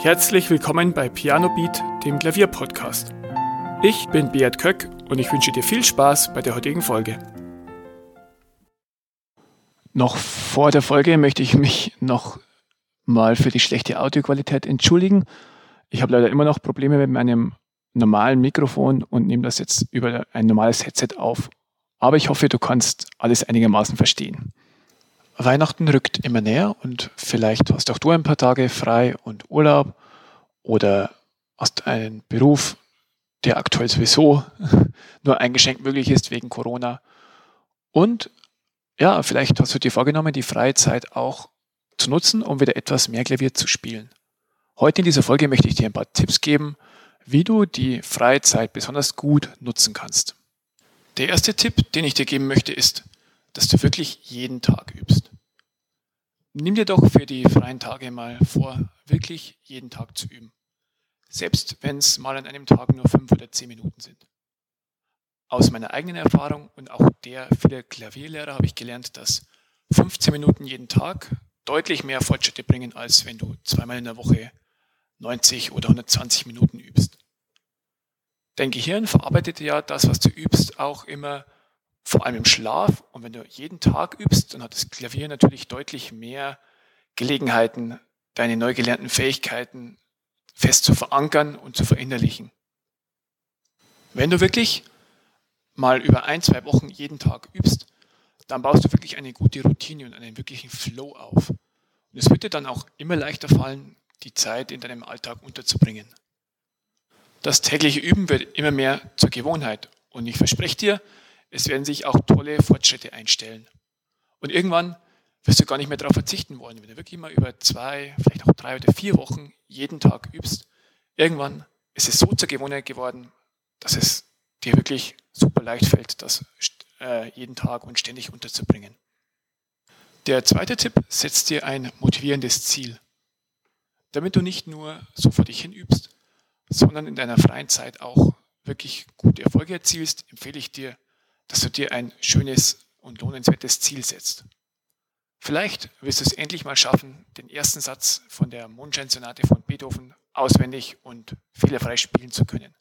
Herzlich willkommen bei Piano Beat, dem Klavierpodcast. Ich bin Beat Köck und ich wünsche dir viel Spaß bei der heutigen Folge. Noch vor der Folge möchte ich mich noch mal für die schlechte Audioqualität entschuldigen. Ich habe leider immer noch Probleme mit meinem normalen Mikrofon und nehme das jetzt über ein normales Headset auf. Aber ich hoffe, du kannst alles einigermaßen verstehen. Weihnachten rückt immer näher und vielleicht hast auch du ein paar Tage frei und Urlaub oder hast einen Beruf, der aktuell sowieso nur eingeschränkt möglich ist wegen Corona. Und ja, vielleicht hast du dir vorgenommen, die freie Zeit auch zu nutzen, um wieder etwas mehr Klavier zu spielen. Heute in dieser Folge möchte ich dir ein paar Tipps geben, wie du die freie Zeit besonders gut nutzen kannst. Der erste Tipp, den ich dir geben möchte, ist, dass du wirklich jeden Tag übst. Nimm dir doch für die freien Tage mal vor, wirklich jeden Tag zu üben. Selbst wenn es mal an einem Tag nur fünf oder zehn Minuten sind. Aus meiner eigenen Erfahrung und auch der vieler Klavierlehrer habe ich gelernt, dass 15 Minuten jeden Tag deutlich mehr Fortschritte bringen, als wenn du zweimal in der Woche 90 oder 120 Minuten übst. Dein Gehirn verarbeitet ja das, was du übst, auch immer vor allem im Schlaf. Und wenn du jeden Tag übst, dann hat das Klavier natürlich deutlich mehr Gelegenheiten, deine neu gelernten Fähigkeiten fest zu verankern und zu verinnerlichen. Wenn du wirklich mal über ein, zwei Wochen jeden Tag übst, dann baust du wirklich eine gute Routine und einen wirklichen Flow auf. Und es wird dir dann auch immer leichter fallen, die Zeit in deinem Alltag unterzubringen. Das tägliche Üben wird immer mehr zur Gewohnheit. Und ich verspreche dir, es werden sich auch tolle Fortschritte einstellen. Und irgendwann wirst du gar nicht mehr darauf verzichten wollen. Wenn du wirklich mal über zwei, vielleicht auch drei oder vier Wochen jeden Tag übst, irgendwann ist es so zur Gewohnheit geworden, dass es dir wirklich super leicht fällt, das äh, jeden Tag und ständig unterzubringen. Der zweite Tipp, setzt dir ein motivierendes Ziel. Damit du nicht nur so vor dich hin übst, sondern in deiner freien Zeit auch wirklich gute Erfolge erzielst, empfehle ich dir, dass du dir ein schönes und lohnenswertes Ziel setzt. Vielleicht wirst du es endlich mal schaffen, den ersten Satz von der Mondscheinsonate von Beethoven auswendig und fehlerfrei spielen zu können.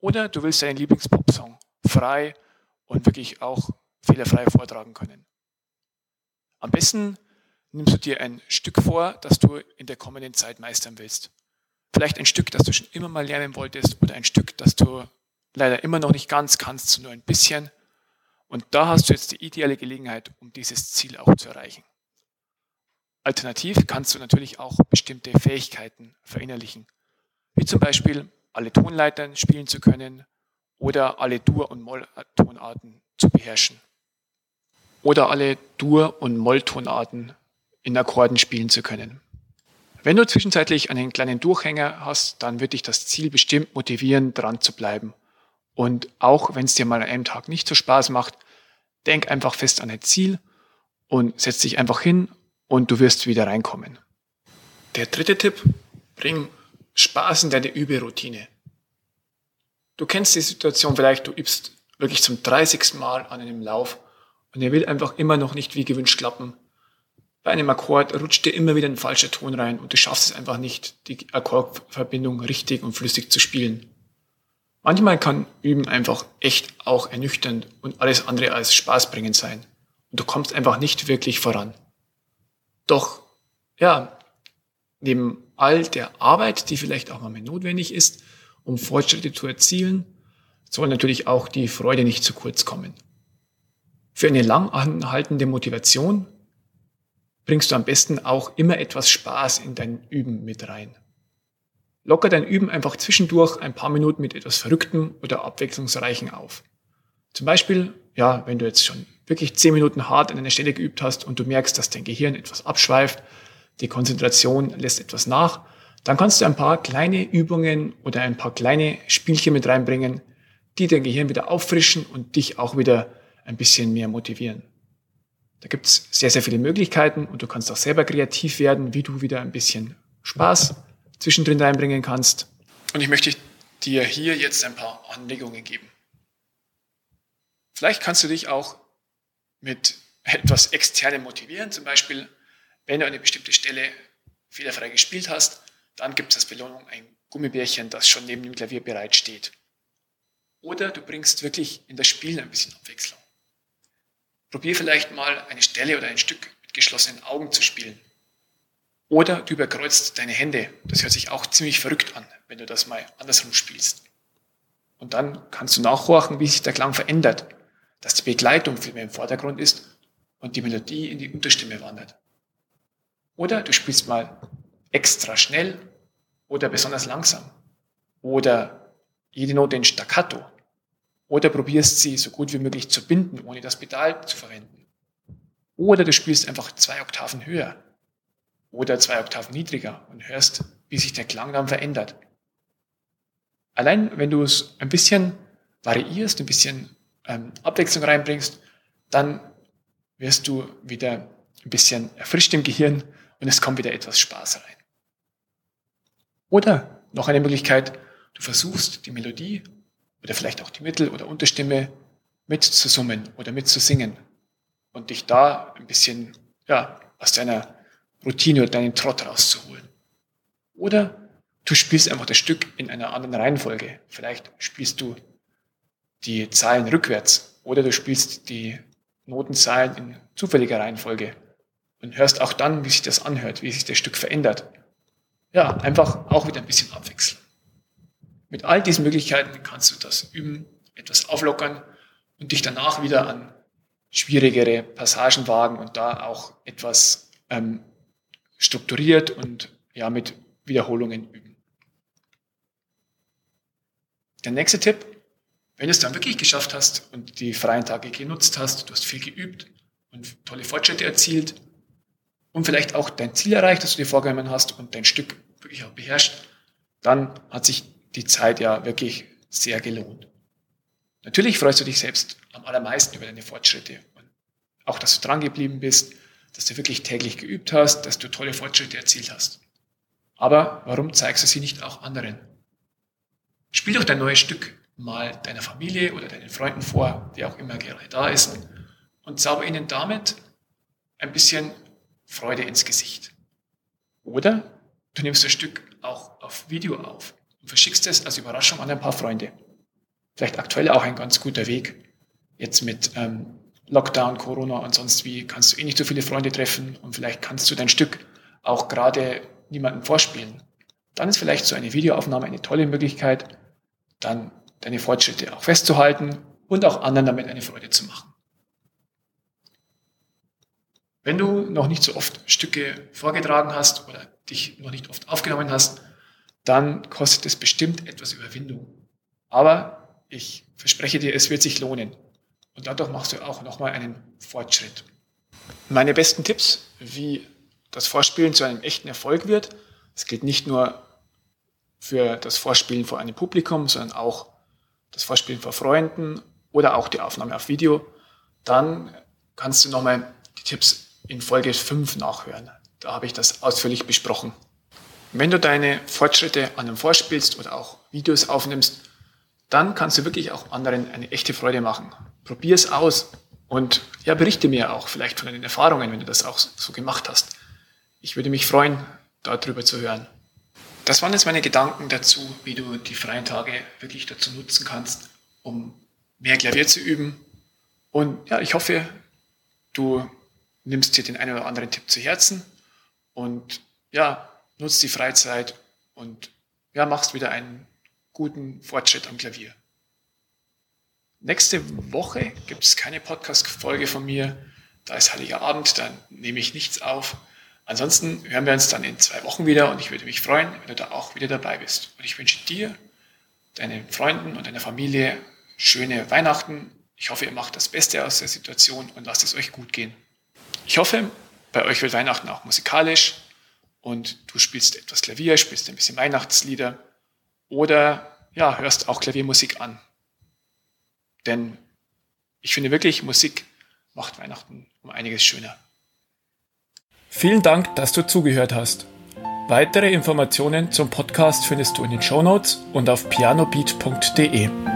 Oder du willst deinen Lieblingspopsong frei und wirklich auch fehlerfrei vortragen können. Am besten nimmst du dir ein Stück vor, das du in der kommenden Zeit meistern willst. Vielleicht ein Stück, das du schon immer mal lernen wolltest oder ein Stück, das du leider immer noch nicht ganz kannst, nur ein bisschen. Und da hast du jetzt die ideale Gelegenheit, um dieses Ziel auch zu erreichen. Alternativ kannst du natürlich auch bestimmte Fähigkeiten verinnerlichen, wie zum Beispiel alle Tonleitern spielen zu können oder alle Dur- und Molltonarten zu beherrschen. Oder alle Dur- und Molltonarten in Akkorden spielen zu können. Wenn du zwischenzeitlich einen kleinen Durchhänger hast, dann wird dich das Ziel bestimmt motivieren, dran zu bleiben. Und auch wenn es dir mal an einem Tag nicht so Spaß macht, denk einfach fest an dein Ziel und setz dich einfach hin und du wirst wieder reinkommen. Der dritte Tipp, bring Spaß in deine Überoutine. Du kennst die Situation vielleicht, du übst wirklich zum 30. Mal an einem Lauf und er will einfach immer noch nicht wie gewünscht klappen bei einem Akkord rutscht dir immer wieder ein falscher Ton rein und du schaffst es einfach nicht, die Akkordverbindung richtig und flüssig zu spielen. Manchmal kann Üben einfach echt auch ernüchternd und alles andere als spaßbringend sein. Und du kommst einfach nicht wirklich voran. Doch, ja, neben all der Arbeit, die vielleicht auch mal notwendig ist, um Fortschritte zu erzielen, soll natürlich auch die Freude nicht zu kurz kommen. Für eine lang anhaltende Motivation bringst du am besten auch immer etwas Spaß in dein Üben mit rein. Locker dein Üben einfach zwischendurch ein paar Minuten mit etwas Verrücktem oder Abwechslungsreichen auf. Zum Beispiel, ja, wenn du jetzt schon wirklich zehn Minuten hart an einer Stelle geübt hast und du merkst, dass dein Gehirn etwas abschweift, die Konzentration lässt etwas nach, dann kannst du ein paar kleine Übungen oder ein paar kleine Spielchen mit reinbringen, die dein Gehirn wieder auffrischen und dich auch wieder ein bisschen mehr motivieren. Da gibt es sehr, sehr viele Möglichkeiten und du kannst auch selber kreativ werden, wie du wieder ein bisschen Spaß zwischendrin reinbringen kannst. Und ich möchte dir hier jetzt ein paar Anregungen geben. Vielleicht kannst du dich auch mit etwas externem motivieren, zum Beispiel, wenn du eine bestimmte Stelle fehlerfrei gespielt hast, Dann gibt es als Belohnung ein Gummibärchen, das schon neben dem Klavier bereitsteht. Oder du bringst wirklich in das Spielen ein bisschen Abwechslung. Probier vielleicht mal eine Stelle oder ein Stück mit geschlossenen Augen zu spielen. Oder du überkreuzt deine Hände. Das hört sich auch ziemlich verrückt an, wenn du das mal andersrum spielst. Und dann kannst du nachhorchen, wie sich der Klang verändert, dass die Begleitung viel mehr im Vordergrund ist und die Melodie in die Unterstimme wandert. Oder du spielst mal extra schnell oder besonders langsam. Oder jede Note in Staccato. Oder probierst sie so gut wie möglich zu binden, ohne das Pedal zu verwenden. Oder du spielst einfach zwei Oktaven höher oder zwei Oktaven niedriger und hörst, wie sich der Klang dann verändert. Allein wenn du es ein bisschen variierst, ein bisschen ähm, Abwechslung reinbringst, dann wirst du wieder ein bisschen erfrischt im Gehirn und es kommt wieder etwas Spaß rein. Oder noch eine Möglichkeit, du versuchst die Melodie oder vielleicht auch die Mittel- oder Unterstimme mitzusummen oder mitzusingen und dich da ein bisschen ja, aus deiner Routine oder deinen Trott rauszuholen. Oder du spielst einfach das Stück in einer anderen Reihenfolge. Vielleicht spielst du die Zahlen rückwärts oder du spielst die Notenzahlen in zufälliger Reihenfolge und hörst auch dann, wie sich das anhört, wie sich das Stück verändert. Ja, einfach auch wieder ein bisschen abwechseln. Mit all diesen Möglichkeiten kannst du das üben, etwas auflockern und dich danach wieder an schwierigere Passagen wagen und da auch etwas ähm, strukturiert und ja mit Wiederholungen üben. Der nächste Tipp, wenn du es dann wirklich geschafft hast und die freien Tage genutzt hast, du hast viel geübt und tolle Fortschritte erzielt und vielleicht auch dein Ziel erreicht, das du dir vorgenommen hast und dein Stück wirklich auch beherrscht, dann hat sich die Zeit ja wirklich sehr gelohnt. Natürlich freust du dich selbst am allermeisten über deine Fortschritte und auch, dass du dran geblieben bist, dass du wirklich täglich geübt hast, dass du tolle Fortschritte erzielt hast. Aber warum zeigst du sie nicht auch anderen? Spiel doch dein neues Stück mal deiner Familie oder deinen Freunden vor, wer auch immer gerade da ist, und zauber ihnen damit ein bisschen Freude ins Gesicht. Oder du nimmst das Stück auch auf Video auf und verschickst es als Überraschung an ein paar Freunde. Vielleicht aktuell auch ein ganz guter Weg. Jetzt mit ähm, Lockdown, Corona und sonst wie kannst du eh nicht so viele Freunde treffen und vielleicht kannst du dein Stück auch gerade niemandem vorspielen. Dann ist vielleicht so eine Videoaufnahme eine tolle Möglichkeit, dann deine Fortschritte auch festzuhalten und auch anderen damit eine Freude zu machen. Wenn du noch nicht so oft Stücke vorgetragen hast oder dich noch nicht oft aufgenommen hast, dann kostet es bestimmt etwas Überwindung. Aber ich verspreche dir, es wird sich lohnen. Und dadurch machst du auch nochmal einen Fortschritt. Meine besten Tipps, wie das Vorspielen zu einem echten Erfolg wird, es gilt nicht nur für das Vorspielen vor einem Publikum, sondern auch das Vorspielen vor Freunden oder auch die Aufnahme auf Video, dann kannst du nochmal die Tipps in Folge 5 nachhören. Da habe ich das ausführlich besprochen. Wenn du deine Fortschritte an einem vorspielst oder auch Videos aufnimmst, dann kannst du wirklich auch anderen eine echte Freude machen. Probier es aus und ja, berichte mir auch vielleicht von deinen Erfahrungen, wenn du das auch so gemacht hast. Ich würde mich freuen, darüber zu hören. Das waren jetzt meine Gedanken dazu, wie du die freien Tage wirklich dazu nutzen kannst, um mehr Klavier zu üben. Und ja, ich hoffe, du nimmst dir den einen oder anderen Tipp zu Herzen und ja, nutzt die Freizeit und ja, machst wieder einen guten Fortschritt am Klavier. Nächste Woche gibt es keine Podcast-Folge von mir. Da ist Heiliger Abend, dann nehme ich nichts auf. Ansonsten hören wir uns dann in zwei Wochen wieder und ich würde mich freuen, wenn du da auch wieder dabei bist. Und ich wünsche dir, deinen Freunden und deiner Familie schöne Weihnachten. Ich hoffe, ihr macht das Beste aus der Situation und lasst es euch gut gehen. Ich hoffe, bei euch wird Weihnachten auch musikalisch und du spielst etwas Klavier, spielst ein bisschen Weihnachtslieder oder ja, hörst auch Klaviermusik an. Denn ich finde wirklich, Musik macht Weihnachten um einiges schöner. Vielen Dank, dass du zugehört hast. Weitere Informationen zum Podcast findest du in den Show Notes und auf pianobeat.de.